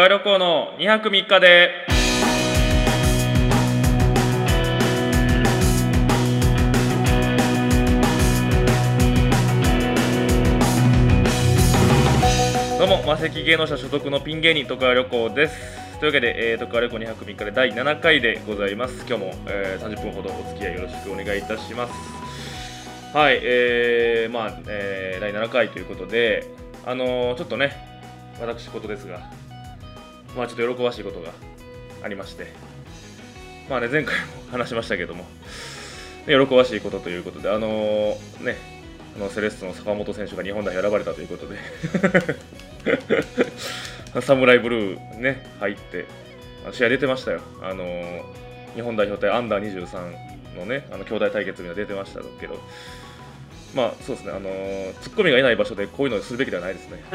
カ旅行の2泊3日で。どうも魔石芸能者所属のピン芸人徳川旅行です。というわけで、えー、徳川旅行2泊3日で第7回でございます。今日も、えー、30分ほどお付き合いよろしくお願いいたします。はいえー、まあ、えー、第7回ということであのー、ちょっとね私事ですがまあちょっと喜ばしいことがありましてまあね前回も話しましたけども喜ばしいことということであのー、ねあのセレッソの坂本選手が日本代表選ばれたということで サムライブルーね入って試合出てましたよ。あのー、日本代表対アンダー23のねあの兄弟対決には出てましたけどまあそうですねあのー、ツッコミがいない場所でこういうのをするべきではないですね。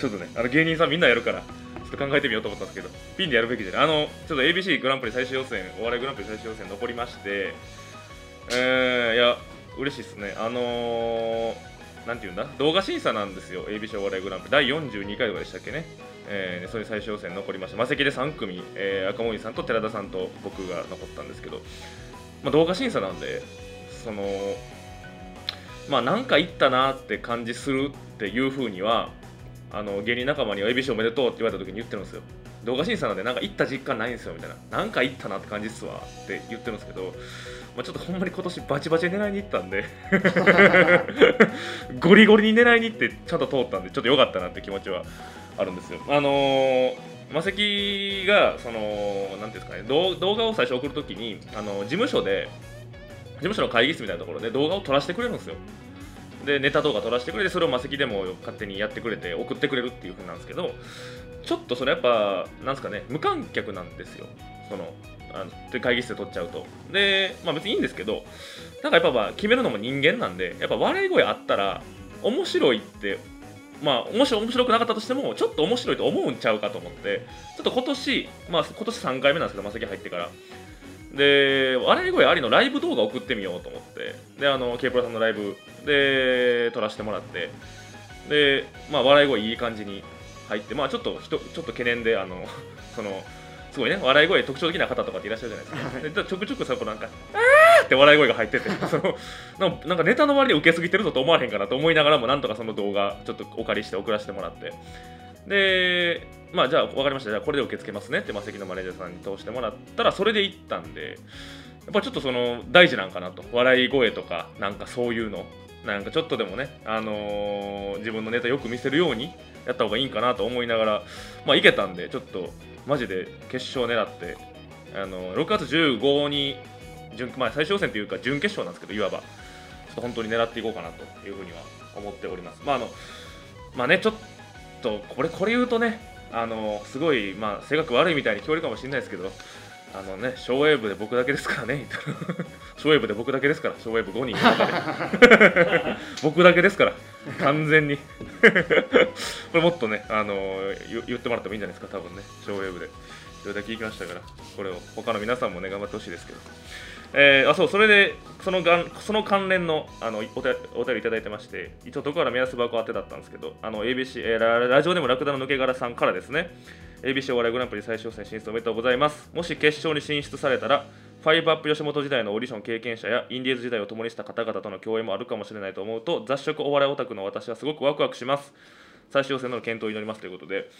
ちょっとねあの芸人さんみんなやるからちょっと考えてみようと思ったんですけどピンでやるべきじゃない。あのちょっと ABC グランプリ最終予選お笑いグランプリ最終予選残りましてえー、いや嬉しいですね。あのーなんていうんだ？動画審査なんですよ ABC お笑いグランプリ。第42回とかでしたっけね、えー、それ最終予選残りました魔石で3組、えー、赤森さんと寺田さんと僕が残ったんですけど、まあ、動画審査なんでそのまあなんか行ったなって感じするっていうふうにはあの芸人仲間に ABC おめでとうって言われた時に言ってるんですよ動画審査なんでなんか行った実感ないんですよみたいななんか行ったなって感じっすわって言ってるんですけどまあ、ちょっとほんまに今年バチバチ狙いに行ったんで ゴリゴリに狙いに行ってちゃんと通ったんでちょっと良かったなって気持ちはあるんですよ。あのー、マセキがそのなんていうんですかね動画を最初送るときにあの事務所で事務所の会議室みたいなところで動画を撮らせてくれるんですよ。でネタ動画撮らせてくれてそれをマセキでも勝手にやってくれて送ってくれるっていう風なんですけどちょっとそれやっぱなんすかね無観客なんですよ。そのあので会議室で撮っちゃうと。で、まあ、別にいいんですけどなんかやっぱまあ決めるのも人間なんでやっぱ笑い声あったら面白いってまあ面白面白くなかったとしてもちょっと面白いと思うんちゃうかと思ってちょっと今年まあ今年3回目なんですけどマセキ入ってから。で笑い声ありのライブ動画送ってみようと思って。であの K プロさんのライブ。で撮らせてもらって。でまあ笑い声いい感じに入って。まあちょっとちょっと懸念であの そのすごいね。笑い声特徴的な方とかっていらっしゃるじゃないですか。でちょくちょくさこなんか「あー!」って笑い声が入ってて。そのなんかネタの割に受けすぎてるぞと思われへんかなと思いながらもなんとかその動画ちょっとお借りして送らせてもらって。でまあじゃあ分かりました。じゃあこれで受け付けますねってマセキのマネージャーさんに通してもらったらそれで行ったんでやっぱちょっとその大事なんかなと。笑い声とかなんかそういうの。なんかちょっとでもね、あのー、自分のネタよく見せるようにやった方がいいんかなと思いながら、まあ、いけたんで、ちょっとマジで決勝狙って、あの6月15に準、まあ、最終予選というか準決勝なんですけど、いわば、ちょっと本当に狙っていこうかなというふうには思っております。まああのまあね、ちょっとこれこれ言うとね、あのすごい、まあ、性格悪いみたいに聞こえるかもしれないですけど、あのね、ショーウェーブで僕だけですからね、ショーウェーブで僕だけですから、ショーウェーブ5人ので。僕だけですから、完全に。これもっとね、あの言ってもらってもいいんじゃないですか、多分ね、ショーウェーブで。それだけ行きましたから、これを他の皆さんもね、頑張ってほしいですけど。えー、あそうそれでそのがんその関連のあのおお便りいただいてまして一応どこから目安箱当てだったんですけどあの ABC、えー、ララジオでもラクダの抜け殻さんからですね。ABC お笑いグランプリ最終戦進出おめでとうございます。もし決勝に進出されたらファイブアップ吉本時代のオーディション経験者やインディーズ時代を共にした方々との共演もあるかもしれないと思うと雑食お笑いオタクの私はすごくワクワクします。最終戦の検討を祈りますということで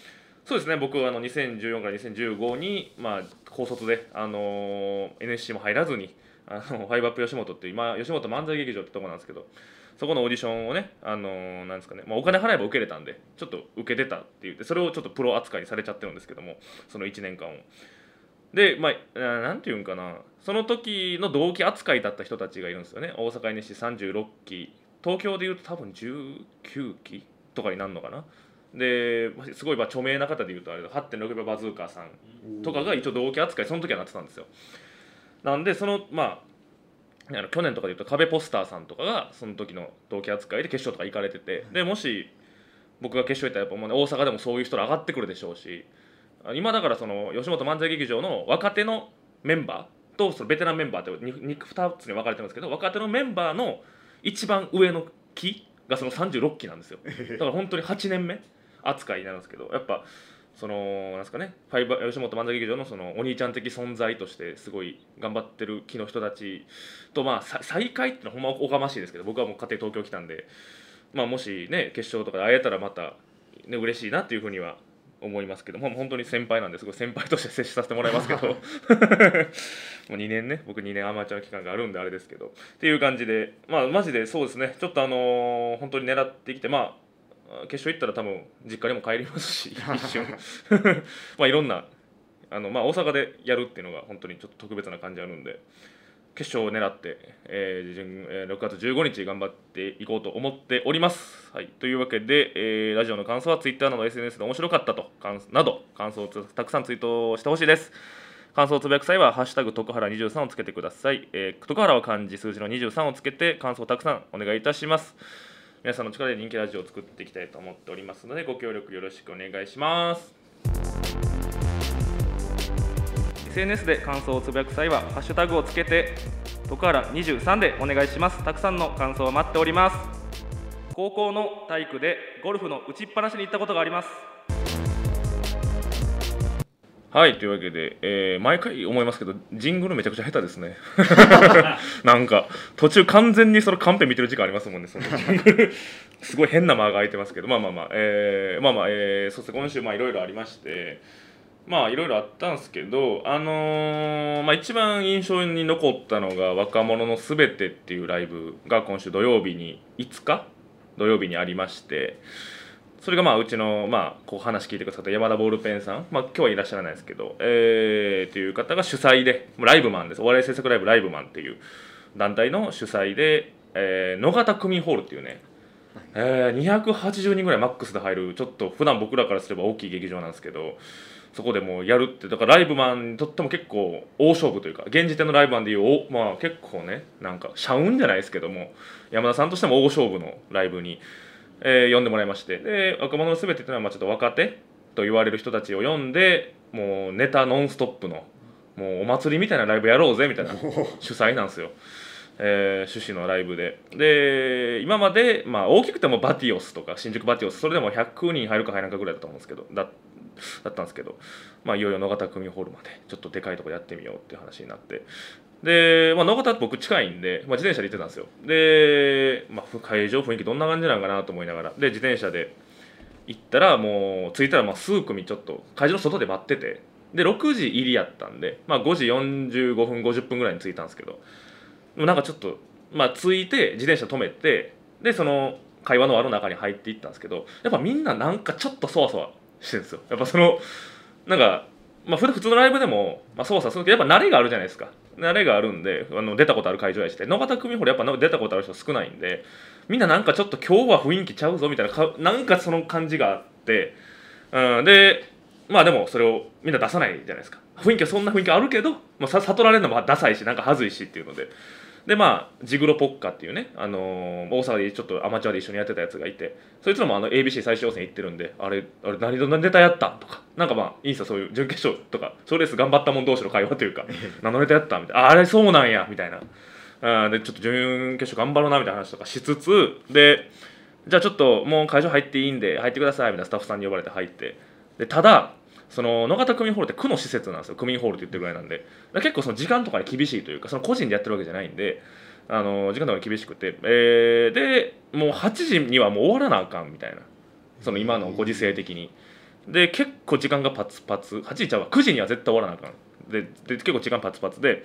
そうですね僕はあの2014から2015に、まあ、高卒で、あの、NSC も入らずにあのファイブアップ吉本っていう今吉本漫才劇場ってとこなんですけどそこのオーディションをね、あの、なんですかね、まあ、お金払えば受けれたんでちょっと受けてたって言ってそれをちょっとプロ扱いにされちゃってるんですけどもその1年間を。でまあなんていうんかなその時の同期扱いだった人たちがいるんですよね。大阪 NSC 36期。東京でいうと多分19期とかになるのかな。ですごいまあ著名な方でいうとあれ8.6秒バズーカーさんとかが一応同期扱いその時はなってたんですよ。なんでそのまああの去年とかでいうと壁ポスターさんとかがその時の同期扱いで決勝とか行かれててでもし僕が決勝行ったらやっぱもう、ね、大阪でもそういう人が上がってくるでしょうし今だからその吉本漫才劇場の若手のメンバーとそのベテランメンバーって 2, 2つに分かれてますけど若手のメンバーの一番上の期がその36期なんですよ。だから本当に8年目扱いになるんですけどやっぱそのなんですかねファイバー吉本漫才劇場のそのお兄ちゃん的存在としてすごい頑張ってる木の人たちとまあさ再会ってのはほんまおかましいですけど僕はもう家庭東京来たんで、まあ、もしね決勝とかで会えたらまた、ね、嬉しいなっていうふうには思いますけどもう本当に先輩なんですごい先輩として接しさせてもらいますけど もう2年ね僕2年アマチュアの期間があるんであれですけどっていう感じでまあマジでそうですねちょっとあのー本当に狙ってきてまあ決勝行ったら多分実家にも帰りますし 一瞬 まあいろんなあの、まあ、大阪でやるっていうのが本当にちょっと特別な感じあるんで決勝を狙って、えー準えー6月15日頑張っていこうと思っております。はい、というわけで、えーラジオの感想は Twitter など SNS で面白かったと感など感想をつたくさんツイートしてほしいです。感想をつぶやく際は「ハッシュタグ徳原23」をつけてください。えー、徳原は漢字数字の23をつけて感想をたくさんお願いいたします。皆さんの力で人気ラジオを作っていきたいと思っておりますのでご協力よろしくお願いします。SNS で感想をつぶやく際はハッシュタグをつけて徳原23でお願いします。たくさんの感想を待っております。高校の体育でゴルフの打ちっぱなしに行ったことがあります。はいというわけで、えー毎回思いますけどジングルめちゃくちゃ下手ですね。なんか途中完全にそのカンペ見てる時間ありますもんねそのジングルすごい変な間が空いてますけど。まあまあまあ、えーまあまあ、えー、そして今週まあいろいろありましてまあいろいろあったんですけど、あのーまあ、一番印象に残ったのが「若者のすべて」っていうライブが今週土曜日に5日？土曜日にありましてそれがまあうちの、まあ、こう話聞いてくださった山田ボールペンさん、まあ、今日はいらっしゃらないですけど、えー、という方が主催でライブマンです。お笑い制作ライブライブマンっていう団体の主催で、えー野方区民ホールっていうねえー、280人ぐらいマックスで入るちょっと普段僕らからすれば大きい劇場なんですけどそこでもうやるってだからライブマンにとっても結構大勝負というか現時点のライブマンでいうおまあ結構ねなんか社運じゃないですけども山田さんとしても大勝負のライブに、えー呼んでもらいましてで若者のすべてっていうのはまあちょっと若手と言われる人たちを呼んでもうネタノンストップのもうお祭りみたいなライブやろうぜみたいな 主催なんですよ。えー趣旨のライブでで今まで、まあ、大きくてもバティオスとか新宿バティオスそれでも100人入るか入らんかぐらいだと思うんですけどだだったんですけど、まあ、いよいよ野方組ホールまでちょっとでかいとこやってみようっていう話になって。で、まあ、野方僕近いんで、まあ、自転車で行ってたんですよ。で、まあ、会場雰囲気どんな感じなんかなと思いながら。で自転車で行ったらもう着いたらまあ数組ちょっと会場の外で待ってて。で6時入りやったんで、まあ、5時45分50分ぐらいに着いたんですけど。でもなんかちょっとまあ着いて自転車止めてでその会話の輪の中に入っていったんですけどやっぱみんななんかちょっとそわそわしてるんですよ。やっぱそのなんかまあ普通のライブでも、まあ、そわそわするけどやっぱ慣れがあるじゃないですか。慣れがあるんであの出たことある会場やして野方組ほどやっぱ出たことある人少ないんでみんななんかちょっと今日は雰囲気ちゃうぞみたいなかなんかその感じがあって、うん、でまあでもそれをみんな出さないじゃないですか。雰囲気はそんな雰囲気あるけど、まあ、悟られるのもダサいしなんか恥ずいしっていうので。でまあジグロポッカっていうね、あのー大阪でちょっとアマチュアで一緒にやってたやつがいてそいつらもあの ABC 最終予選行ってるんであれあれ何のネタやった？んとかなんかまあいいんすよそういう準決勝とかそういうレース頑張ったもん同士の会話というか 何のネタやった？みたいな。ああれそうなんや！みたいな。あーでちょっと準決勝頑張ろうなみたいな話とかしつつでじゃあちょっともう会場入っていいんで入ってくださいみたいなスタッフさんに呼ばれて入って。でただその野方区民ホールって区の施設なんですよ。区民ホールって言ってるぐらいなんで。結構その時間とかに厳しいというかその個人でやってるわけじゃないんで。あの時間とかに厳しくて、えーでもう8時にはもう終わらなあかんみたいな。その今のご時世的に。で結構時間がパツパツ。8時ちゃうわ。9時には絶対終わらなあかん。でで結構時間パツパツで。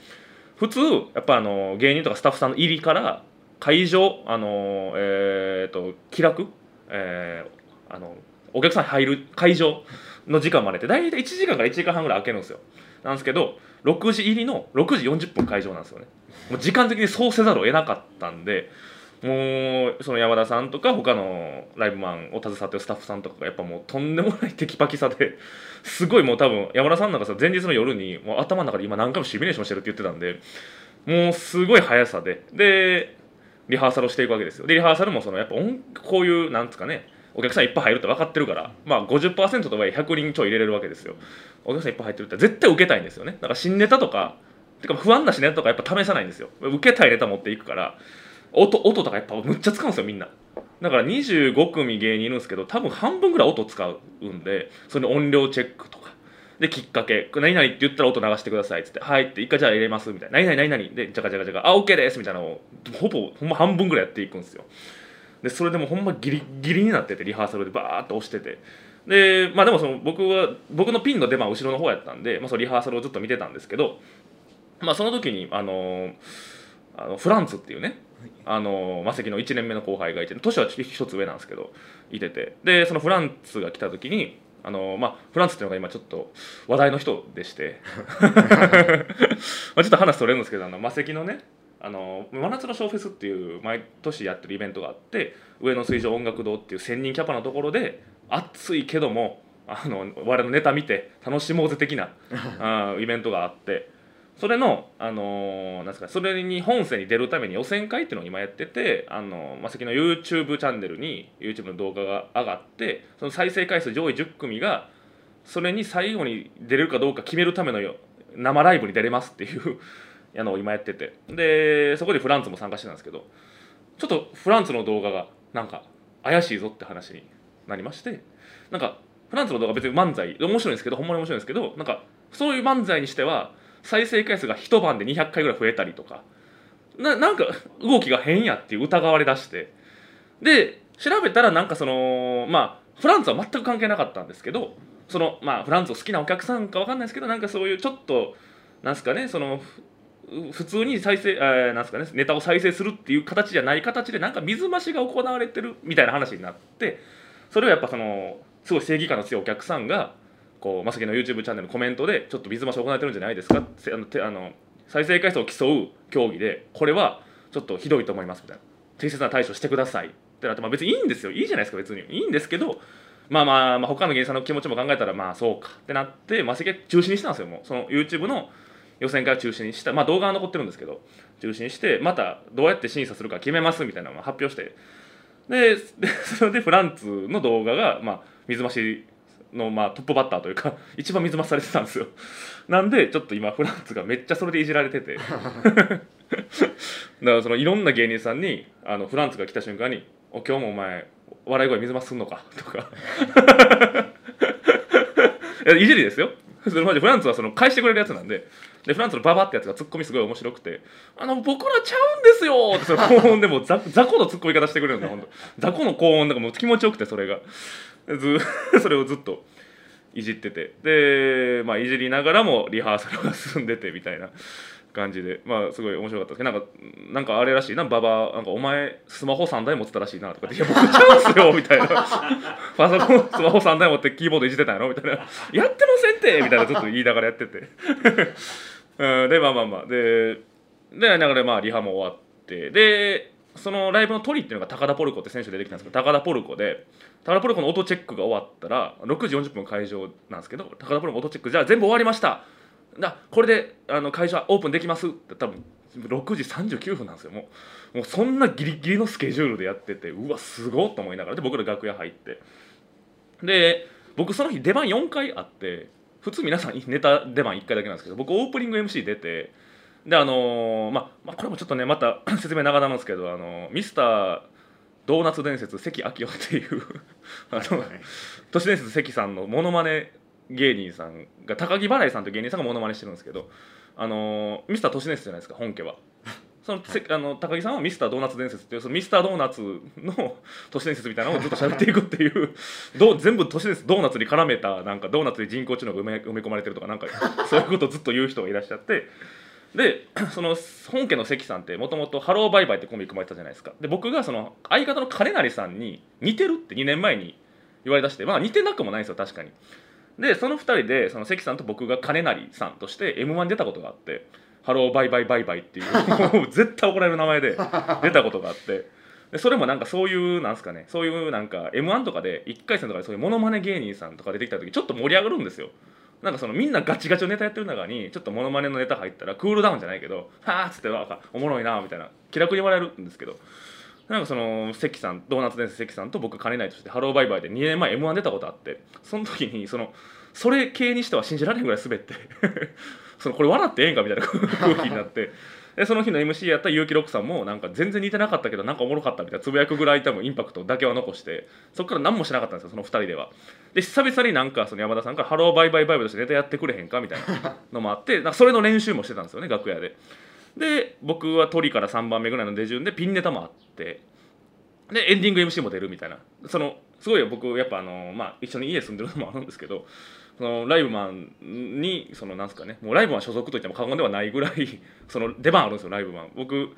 普通やっぱあの芸人とかスタッフさんの入りから会場あのえー、と気楽、えーあのお客さん入る会場の時間までって大体1時間から1時間半ぐらい空けるんですよ。なんですけど6時入りの6時40分会場なんですよね。もう時間的にそうせざるを得なかったんでもうその山田さんとか他のライブマンを携わってるスタッフさんとかがやっぱもうとんでもないテキパキさですごいもう多分山田さんなんかさ前日の夜にもう頭の中で今何回もシミュレーションしてるって言ってたんでもうすごい速さで。でリハーサルをしていくわけですよ。でリハーサルもそのやっぱ音こういうなんですかねお客さんいっぱい入るって分かってるからまあ50%とはいえ100人ちょい入れれるわけですよ。お客さんいっぱい入ってるって絶対受けたいんですよね。だから新ネタとかてか不安な新ネタとかやっぱ試さないんですよ。受けたいネタ持っていくから音音とかやっぱむっちゃ使うんですよみんな。だから25組芸人いるんですけど多分半分ぐらい音使うんでそれ音量チェックとか。できっかけ「何々」って言ったら音流してくださいっつって「はい」って一回じゃあ入れますみたいな「何々何々」で「じゃかじゃかじゃかあ OK です」みたいなのをほぼほんま半分ぐらいやっていくんですよ。でそれでもほんまギリギリになっててリハーサルでバーッと押してて。でまあでもその僕は僕のピンの出番後ろの方やったんで、まあ、そのリハーサルをずっと見てたんですけどまあその時にあのあのフランツっていうねあのマセキの1年目の後輩がいて年は一つ上なんですけどいてて。でそのフランツが来た時にあのまあ、フランツっていうのが今ちょっと話題の人でして。まあちょっと話それるんですけどあのマセキのねあの真夏のショーフェスっていう毎年やってるイベントがあって上野水上音楽堂っていう1000人キャパのところで暑いけどもあの我々のネタ見て楽しもうぜ的な あイベントがあって。それの、あのーなんですかそれに本戦に出るために予選会っていうのを今やっててあのマセキの YouTube チャンネルに YouTube の動画が上がってその再生回数上位10組がそれに最後に出れるかどうか決めるためのよ生ライブに出れますっていうあの今やってて。でそこでフランツも参加してたんですけどちょっとフランツの動画がなんか怪しいぞって話になりましてなんかフランツの動画別に漫才面白いんですけどほんまに面白いんですけどなんかそういう漫才にしては再生回数が一晩で200回ぐらい増えたりとかななんか動きが変やっていう疑われだしてで調べたらなんかそのまあフランツは全く関係なかったんですけどそのまあフランツを好きなお客さんかわかんないですけどなんかそういうちょっとなんすかねその普通に再生、えーなんすかねネタを再生するっていう形じゃない形でなんか水増しが行われてるみたいな話になってそれをやっぱそのすごい正義感の強いお客さんがこうまさきの YouTube チャンネルのコメントでちょっと水増し行われてるんじゃないですかせあのてあの再生回数を競う競技でこれはちょっとひどいと思いますみたいな。適切な対処してください。ってなって、まあ、別にいいんですよ。いいじゃないですか別に。いいんですけどまあまあ、まあ、他の芸人さんの気持ちも考えたらまあそうか。ってなってマセキ中止にしたんですよもう。その YouTube の予選から中止にしたまあ動画は残ってるんですけど中止にしてまたどうやって審査するか決めますみたいなのを発表して。でで それでフランツの動画が、まあ、水増しの、まあ、トップバッターというか 一番水増しされてたんですよ。なんでちょっと今フランツがめっちゃそれでいじられてて。だからそのいろんな芸人さんにあのフランツが来た瞬間に「お今日もお前笑い声水増しすんのか」とか。いやいじりですよ。それマジフランツはその返してくれるやつなんででフランツのババってやつがツッコミすごい面白くて「あの僕らちゃうんですよ!」ってその高音でも雑雑魚のツッコミ方してくれるんだ本当雑魚の高音なんかもう気持ちよくてそれが。ず それをずっといじってて。でまあいじりながらもリハーサルが進んでてみたいな。感じでまあすごい面白かったですけどなんかなんかあれらしい。なババなんかお前スマホ3台持ってたらしいなとかって「いや僕ちゃうんすよ」みたいな「パソコンスマホ3台持ってキーボードいじってたんやろ?」みたいな「やってませんって」みたいなずっと言いながらやってて。う んでまあまあまあ。ででだからまあリハも終わって。でそのライブのトリっていうのが高田ポルコって選手出てきたんですけど高田ポルコで高田ポルコの音チェックが終わったら6時40分会場なんですけど高田ポルコの音チェックじゃあ全部終わりました。だこれであの会場オープンできます。って多分6時39分なんですよ。もうもうそんなギリギリのスケジュールでやっててうわすごっと思いながら。で僕ら楽屋入って。で僕その日出番4回あって普通皆さんネタ出番1回だけなんですけど僕オープニング MC 出てであのーまあ、まあこれもちょっとねまた 説明長々なんですけどあのミスタードーナツ伝説関明夫っていう あの都市伝説関さんのモノマネ芸人さんが高木払いさんという芸人さんがモノマネしてるんですけどあのーミスター都市伝説じゃないですか本家は。そのせあの高木さんはミスタードーナツ伝説っていうそのミスタードーナツの都市伝説みたいなのをずっと喋っていくっていう どう全部都市伝説ドーナツに絡めたなんかドーナツに人工知能が埋め埋め込まれてるとかなんかそういうことをずっと言う人がいらっしゃって。で その本家の関さんってもともと「ハローバイバイ」ってコンビ組まれてたじゃないですか。で僕がその相方の金成さんに似てるって2年前に言われだしてまあ似てなくもないんですよ確かにでその2人でその関さんと僕が金成さんとして m 1出たことがあって「ハローバイバイバイバイ」っていう絶対怒られる名前で出たことがあって。でそれもなんかそういうなんすかねそういうなんか m 1とかで1回戦とかでそういうモノマネ芸人さんとか出てきた時ちょっと盛り上がるんですよ。なんかそのみんなガチガチのネタやってる中にちょっとモノマネのネタ入ったらクールダウンじゃないけど「はあ」っつっておもろいなみたいな気楽に笑えるんですけど。なんかその関さんドーナツ伝説関さんと僕金ないとしてハローバイバイで2年前 m 1出たことあってその時にそのそれ系にしては信じられんぐらい滑って そのこれ笑ってええんかみたいな 空気になってでその日の MC やった結城六さんもなんか全然似てなかったけどなんかおもろかったみたいなつぶやくぐらい多分インパクトだけは残してそこから何もしなかったんですよその2人ではで久々になんかその山田さんから「ハローバイバイバイブとしてネタやってくれへんか?」みたいなのもあってそれの練習もしてたんですよね楽屋でで僕は鳥から3番目ぐらいの出順でピンネタもあってでエンディング MC も出るみたいな。そのすごい僕やっぱあの、まあ、一緒に家住んでるのもあるんですけどそのライブマンにそのなんすかね。もうライブマン所属といっても過言ではないぐらい その出番あるんですよライブマン。僕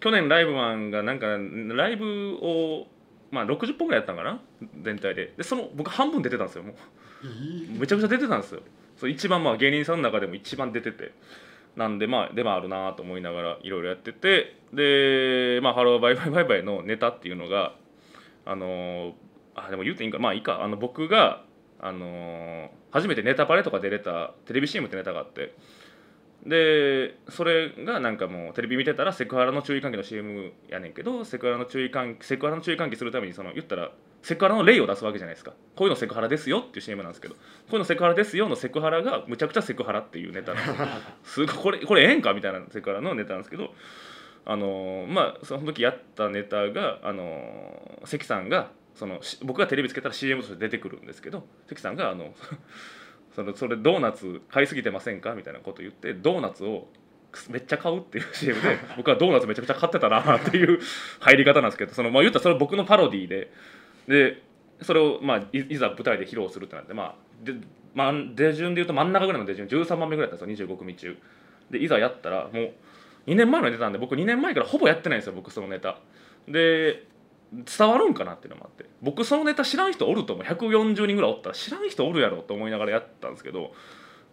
去年ライブマンがなんかライブをまあ60本ぐらいやったんかな？全体で。でその僕半分出てたんですよもう。めちゃくちゃ出てたんですよ。そう一番まあ芸人さんの中でも一番出ててなんでまあ出番あるなと思いながらいろいろやっててでまあ「ハローバイバイバイバイ」のネタっていうのがあのあでも言うていいんかまあいいか。あの僕があの初めてネタパレとか出れたテレビ CM ってネタがあって。でそれがなんかもうテレビ見てたらセクハラの注意喚起の CM やねんけどセクハラの注意喚起セクハラの注意喚起するためにその言ったらセクハラの例を出すわけじゃないですか。こういうのセクハラですよっていう CM なんですけど。こういうのセクハラですよのセクハラがむちゃくちゃセクハラっていうネタなんです すごいこれこれええんかみたいなセクハラのネタなんですけど。あのまあその時やったネタがあの関さんがその僕がテレビつけたら CM として出てくるんですけど関さんがあの そのそれドーナツ買いすぎてませんかみたいなこと言ってドーナツをめっちゃ買うっていう CM で僕はドーナツめちゃくちゃ買ってたなっていう入り方なんですけどそのまあ言ったらそれ僕のパロディーででそれをまあいざ舞台で披露するってなってまあで、まあ、出順で言うと真ん中ぐらいの出順13番目ぐらいだったんですよ25組中。でいざやったらもう2年前のネタなんで僕2年前からほぼやってないんですよ僕そのネタ。で伝わるんかなっていうのもあって。僕そのネタ知らん人おると思う。140人ぐらいおったら知らん人おるやろと思いながらやったんですけど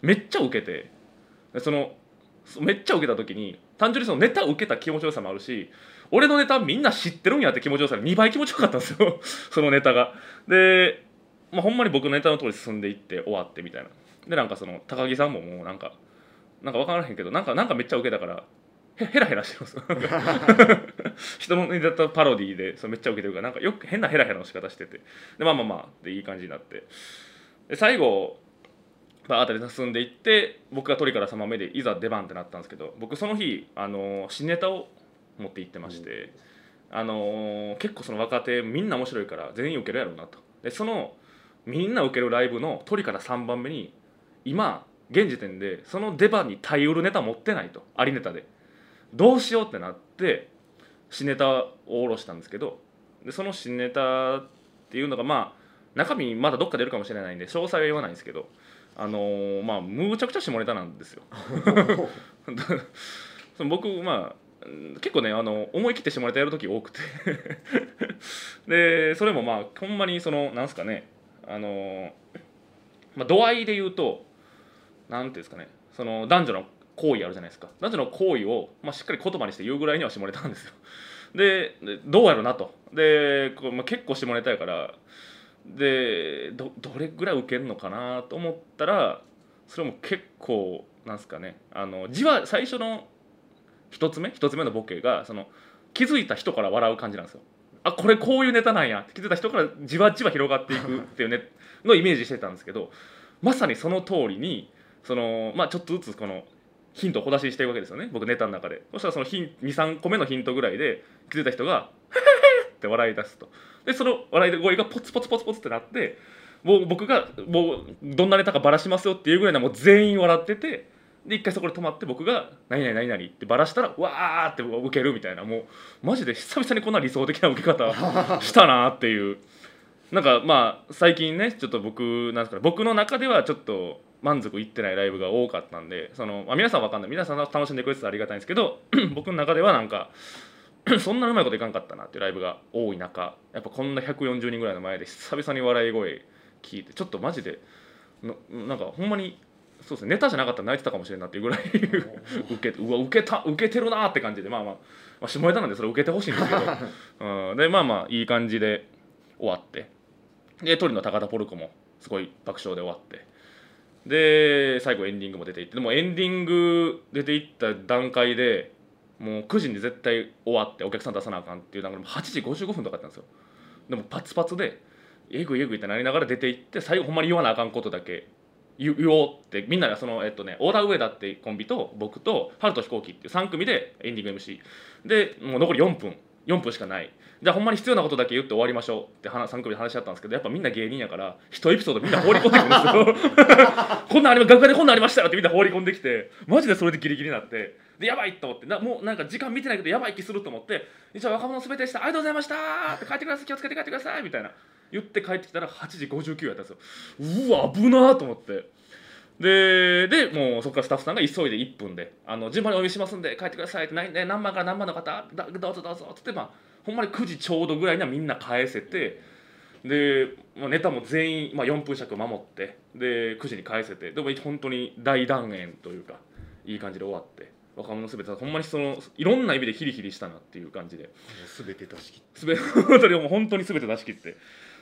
めっちゃウケて。そのめっちゃウケた時に単純にそのネタ受けた気持ちよさもあるし俺のネタみんな知ってるんやって気持ちよさで2倍気持ちよかったんですよ。そのネタが。で、まあ、ほんまに僕のネタの通り進んでいって終わってみたいな。でなんかその高木さんももうなんかなんか分からへんけどなんかなんかめっちゃウケたからヘラヘラしてます。人のネタパロディーでそめっちゃ受けてるからなんかよく変なヘラヘラの仕方してて。でまあまあまあでいい感じになって。で最後バーッと進んでいって僕が鳥から3番目でいざ出番ってなったんですけど僕その日あの新ネタを持って行ってまして、あの結構その若手みんな面白いから全員受けるやろうなと。でそのみんな受けるライブの鳥から3番目に今現時点でその出番に耐えうるネタ持ってないと。ありネタで。どうしようってなって新ネタを下ろしたんですけどでその新ネタっていうのがまあ中身まだどっか出るかもしれないんで詳細は言わないんですけどあのー、まあむちゃくちゃ下ネタなんですよ。僕まあ結構ねあの思い切って下ネタやる時多くて。でそれもまあほんまにそのなんすかね。あの、まあ、度合いで言うと何ていうんですかね。その男女の行為あるじゃないですか。男女の行為を、まあ、しっかり言葉にして言うぐらいには下ネタなんですよ。でどうやろなと。でこう、まあ、結構下ネタやから。でどれぐらい受けるのかなと思ったらそれも結構なんすかね。あのじわ最初の一つ目一つ目のボケがその気づいた人から笑う感じなんですよ。あこれこういうネタなんや。って気づいた人からじわじわ広がっていくっていうね のイメージしてたんですけどまさにその通りにそのまあちょっとずつこのヒントを小出ししてるわけですよね。僕ネタの中で。そしたらその23個目のヒントぐらいで気づいた人が「ヘヘヘ!」って笑い出すと。でその笑い声がポツポツポツポツってなってもう僕がもうどんなネタかばらしますよっていうぐらいなもう全員笑っててで一回そこで止まって僕が「何々何々」ってばらしたらわーって受けるみたいなもうマジで久々にこんな理想的な受け方 したなっていう。なんかまあ最近ねちょっと僕なんですかね僕の中ではちょっと満足いってないライブが多かったんでその、まあ、皆さんわかんない。皆さん楽しんでくれてたらありがたいんですけど 僕の中ではなんか そんなうまいこといかんかったなっていうライブが多い中やっぱこんな140人ぐらいの前で久々に笑い声聞いてちょっとマジでなんかほんまにそうですね。ネタじゃなかったら泣いてたかもしれんなっていうぐらい受けうわ受けた受けてるなって感じでまあまあ、まあ、下ネタなんでそれ受けてほしいんですけど、うん、でまあまあいい感じで終わって。で鳥の高田ポルコもすごい爆笑で終わって。で最後エンディングも出ていって。でもエンディング出ていった段階でもう9時に絶対終わってお客さん出さなあかんっていう段階で8時55分とかだったんですよ。でもパツパツでえぐいえぐいってなりながら出ていって最後ほんまに言わなあかんことだけ言言おうってみんながそのえっとねオーダーウェイだってコンビと僕と春と飛行機っていう3組でエンディング MC でもう残り4分。4分しかない。じゃあほんまに必要なことだけ言って終わりましょうって話3組で話し合ったんですけどやっぱみんな芸人やから一エピソードみんな放り込んでくるんですよ。こんなんありま楽屋でこんなんありましたよってみんな放り込んできてマジでそれでギリギリになって。でやばいと思って。なもうなんか時間見てないけどやばい気すると思って「じゃあ若者すべてでした。ありがとうございました」って。帰ってください。気をつけて帰ってください。みたいな言って帰ってきたら8時59やったんですよ。うわ危なーと思って。ででもうそこからスタッフさんが急いで1分で「あの順番にお呼びしますんで帰ってください」って何,、ね、何番から何番の方だどうぞどうぞっつってまあほんまに9時ちょうどぐらいにはみんな返せてで、まあ、ネタも全員、まあ、4分尺守ってで9時に返せてでも本当に大団円というかいい感じで終わって若者すべてほんまにそのいろんな意味でヒリヒリしたなっていう感じで。全て出し切って。すべ 本当にもう本当に全て出し切って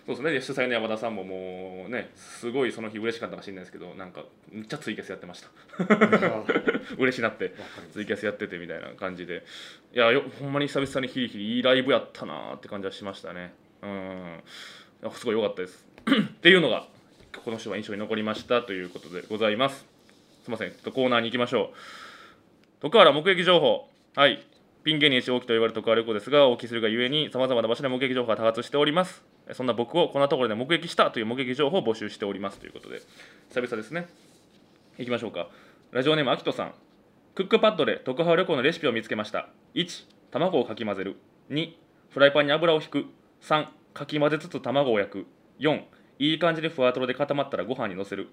そうですね。で主催の山田さんももうねすごいその日嬉しかったかもしれないですけどなんかめっちゃツイキャスやってました。嬉しなってツイキャスやっててみたいな感じで。いやよほんまに久々にヒリヒリいいライブやったなーって感じはしましたね。うん。すごい良かったです。っていうのがこの週は印象に残りましたということでございます。すいません。ちょっとコーナーに行きましょう。徳原目撃情報。はい。ピン芸人一大きと言われる徳原旅行ですが大きするがゆえにさまざまな場所で目撃情報が多発しておりますそんな僕をこんなところで目撃したという目撃情報を募集しておりますということで久々ですね。いきましょうか。ラジオネームあきとさん。クックパッドで徳原旅行のレシピを見つけました。1卵をかき混ぜる。2フライパンに油を引く。3かき混ぜつつ卵を焼く。4いい感じでふわとろで固まったらご飯にのせる。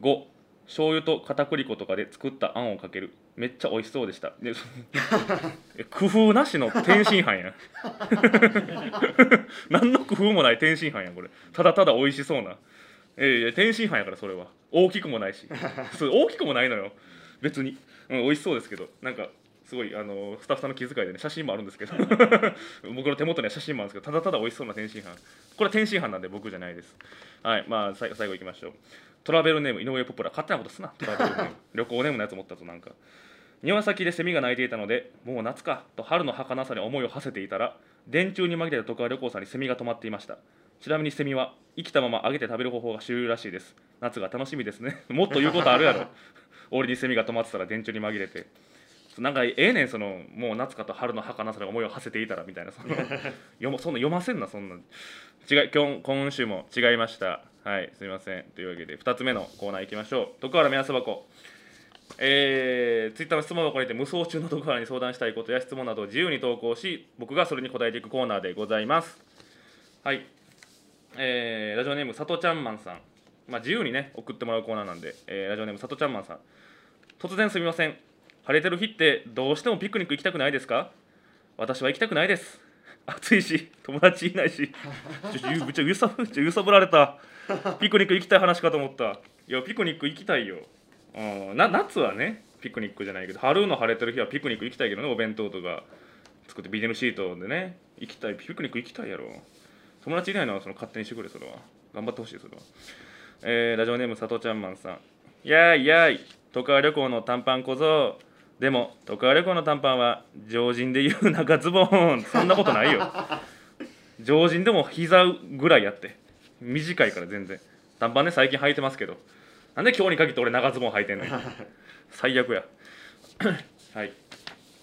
5醤油と片栗粉とかで作ったあんをかける。めっちゃ美味しそうでした。で え工夫なしの天津飯やん。何の工夫もない天津飯やんこれ。ただただ美味しそうな。えいや天津飯やからそれは。大きくもないし。そう大きくもないのよ。別に、うん、美味しそうですけど。なんかすごいあのスタッフさんの気遣いでね写真もあるんですけど。僕の手元には写真もあるんですけどただただ美味しそうな天津飯。これは天津飯なんで僕じゃないです。はいまあ最後最後いきましょう。トラベルネーム井上ポプラ。勝手なことすな。トラベルネーム。旅行ネームのやつ持ったぞなんか。庭先でセミが鳴いていたのでもう夏か。と春の儚さに思いを馳せていたら電柱に紛れた徳川旅行さんにセミが止まっていました。ちなみにセミは生きたまま揚げて食べる方法が主流らしいです。夏が楽しみですね。もっと言うことあるやろ。俺にセミが止まってたら電柱に紛れて。なんかええねんそのもう夏かと春の儚さに思いを馳せていたらみたいな。その読まそんな読ませんなそんな。違い今日今週も違いましたはいすみません。というわけで2つ目のコーナー行きましょう。徳原目安箱えー、ツイッターの質問箱にて無双中の徳原に相談したいことや質問などを自由に投稿し僕がそれに答えていくコーナーでございます。はい。えー、ラジオネームさとちゃんマンさん。まあ自由にね送ってもらうコーナーなんで、えー、ラジオネームさとちゃんマンさん。突然すみません。晴れてる日ってどうしてもピクニック行きたくないですか？私は行きたくないです。暑いし友達いないし。ちょゆちょ揺さぶちょ揺さぶられた。ピクニック行きたい話かと思った。いやピクニック行きたいよ、うん、な夏はねピクニックじゃないけど春の晴れてる日はピクニック行きたいけどねお弁当とか。作ってビニールシートでね行きたい。ピクニック行きたいやろ。友達いないのはその勝手にしてくれそれは。頑張ってほしいそれは。えー、ラジオネームさとちゃんマンさん。やいやーい。徳川旅行の短パン小僧。でも徳川旅行の短パンは常人でいう長ズボン。そんなことないよ。常人でも膝ぐらいやって。短いから全然。短パンね最近履いてますけど。なんで今日に限って俺長ズボン履いてんの最悪や。はい。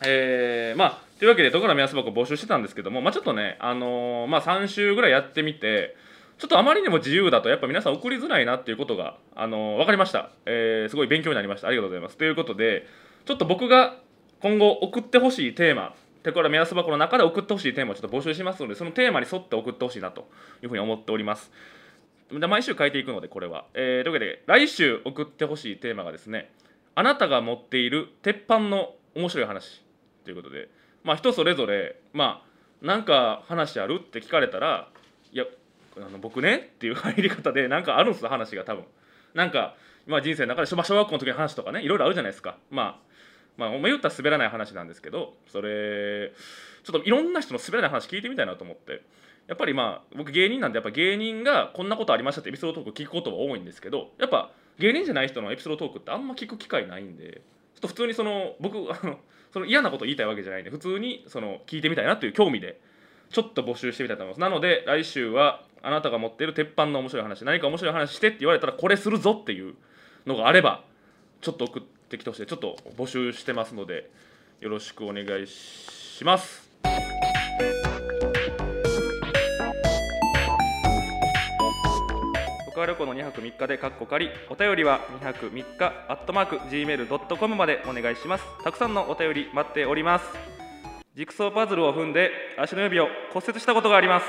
えー、まあというわけで徳川目安箱募集してたんですけどもまあちょっとねあのーまあ3週ぐらいやってみてちょっとあまりにも自由だとやっぱ皆さん送りづらいなっていうことが、あのー分かりました、えーすごい勉強になりました。ありがとうございます。ということでちょっと僕が今後送ってほしいテーマ手から目安箱の中で送ってほしいテーマをちょっと募集しますのでそのテーマに沿って送ってほしいなというふうに思っております。で毎週変えていくのでこれは、えーというわけで来週送ってほしいテーマがですねあなたが持っている鉄板の面白い話ということでまあ人それぞれまあなんか話あるって聞かれたらいやあの僕ねっていう入り方でなんかあるんですよ話が多分。なんか、まあ、人生の中でまあ小学校の時の話とかねいろいろあるじゃないですか。まあまあ、お前言ったら滑らない話なんですけどそれちょっといろんな人の滑らない話聞いてみたいなと思って。やっぱりまあ僕芸人なんでやっぱ芸人がこんなことありましたってエピソードトーク聞くことが多いんですけどやっぱ芸人じゃない人のエピソードトークってあんま聞く機会ないんでちょっと普通にその僕あのその嫌なこと言いたいわけじゃないんで普通にその聞いてみたいなっていう興味でちょっと募集してみたいと思います。なので来週はあなたが持っている鉄板の面白い話何か面白い話してって言われたらこれするぞっていうのがあればちょっと送ってきてほしい。ちょっと募集してますのでよろしくお願いします。岡旅行の2泊3日でカッコ仮。お便りは2泊3日アットマーク Gmail.com までお願いします。たくさんのお便り待っております。ジグソーパズルを踏んで足の指を骨折したことがあります。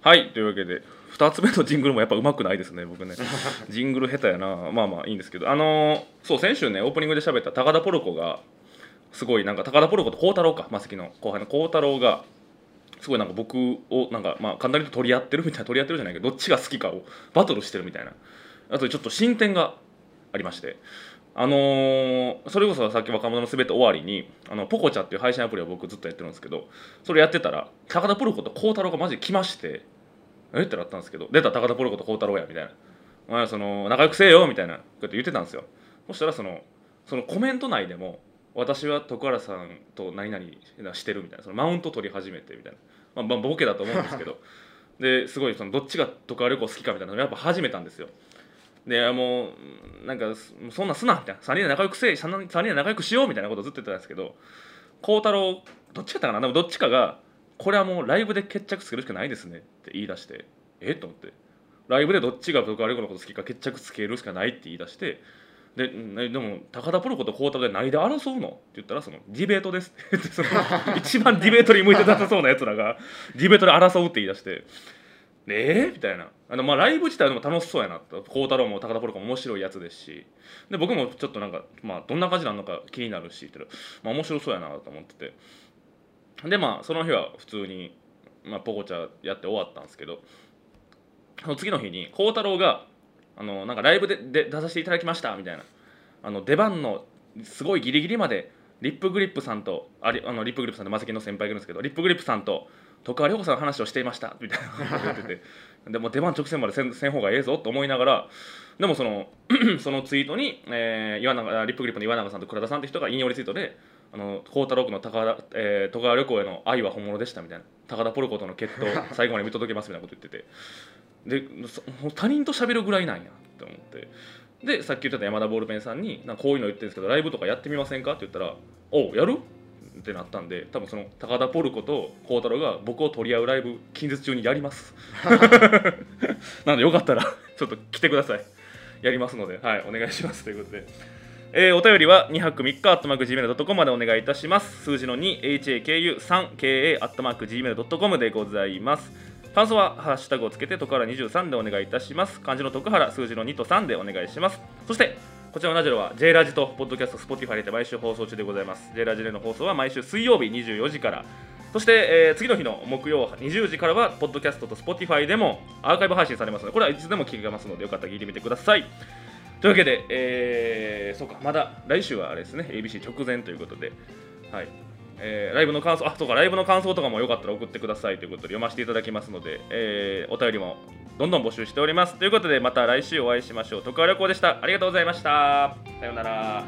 はいというわけで2つ目のジングルもやっぱうまくないですね僕ね。ジングル下手やな。まあまあいいんですけど。あのーそう先週ねオープニングで喋った高田ポルコがすごいなんか高田ポルコと孝太郎か。マセキの後輩の。孝太郎がすごいなんか僕をなんかまあ簡単に言うと取り合ってるみたいな取り合ってるじゃないけどどっちが好きかをバトルしてるみたいな。あとちょっと進展がありましてあのーそれこそさっき若者のすべて終わりにあのポコチャっていう配信アプリを僕ずっとやってるんですけどそれやってたら高田ポルコと孝太郎がマジで来ましてえ？ってなったんですけど出た高田ポルコと孝太郎やみたいな。お前その仲良くせえよみたいなこと言ってたんですよ。そしたらそのそのコメント内でも私は徳原さんと何々してるみたいな。そのマウント取り始めてみたいな、まあ、まあボケだと思うんですけど。ですごいそのどっちが徳原旅行好きかみたいなのをやっぱ始めたんですよでもうなんかそんなすなみたいな。3人で仲良くせえ3人で仲良くしようみたいなことずっと言ってたんですけど孝太郎どっちかだったかな？でもどっちかがこれはもうライブで決着つけるしかないですねって言い出してえ？っと思って。ライブでどっちが徳原旅行のこと好きか決着つけるしかないって言い出してででも高田プロコと孝太郎で何で争うの？って言ったらそのディベートです。ってその一番ディベートに向いてなさそうなやつらがディベートで争うって言い出してえ？ー、みたいな。あの、まあ、ライブ自体でも楽しそうやなと。孝太郎も高田プロコも面白いやつですし。で僕もちょっとなんか、まあ、どんな感じなのか気になるしって、まあ、面白そうやなと思ってて。でまあその日は普通に、まあ、ポコチャやって終わったんですけど。その次の日に孝太郎があのなんかライブでで出させていただきましたみたいな。あの出番のすごいギリギリまでリップグリップさんとありあのリップグリップさんとマセキの先輩がいるんですけどリップグリップさんと徳川涼子さんの話をしていましたみたいなこと言ってて。でも出番直前までせんせん方がええぞと思いながらでもその そのツイートに、えー、岩永リップグリップの岩永さんと倉田さんって人が引用リツイートであの孝太郎君の高田、えー、徳川旅行への愛は本物でしたみたいな。高田ポルコとの決闘 最後まで見届けますみたいなこと言ってて。でそ他人と喋るぐらいなんやって思って。でさっき言ってた山田ボールペンさんになんかこういうの言ってるんですけどライブとかやってみませんかって言ったら「おうやる?」ってなったんで多分その高田ポルコと孝太郎が僕を取り合うライブ近日中にやります。なのでよかったらちょっと来てください。やりますのではいお願いします。ということで。えーお便りは2泊3日アットマーク Gmail.com までお願いいたします。数字の 2HAKU3KA アットマーク Gmail.com でございます。感想はハッシュタグをつけて徳原23でお願いいたします。漢字の徳原数字の2と3でお願いします。そしてこちらのラジオは J ラジとポッドキャスト Spotify で毎週放送中でございます。J ラジでの放送は毎週水曜日24時から。そして、えー次の日の木曜20時からはポッドキャストと Spotify でもアーカイブ配信されますのでこれはいつでも聞けますのでよかったら聞いてみてください。というわけで、えーそうかまだ来週はあれですね ABC 直前ということで。はい。えーライブの感想あそうかライブの感想とかもよかったら送ってくださいということで読ませていただきますので、えーお便りもどんどん募集しております。ということでまた来週お会いしましょう。徳川旅行でした。ありがとうございました。さようなら。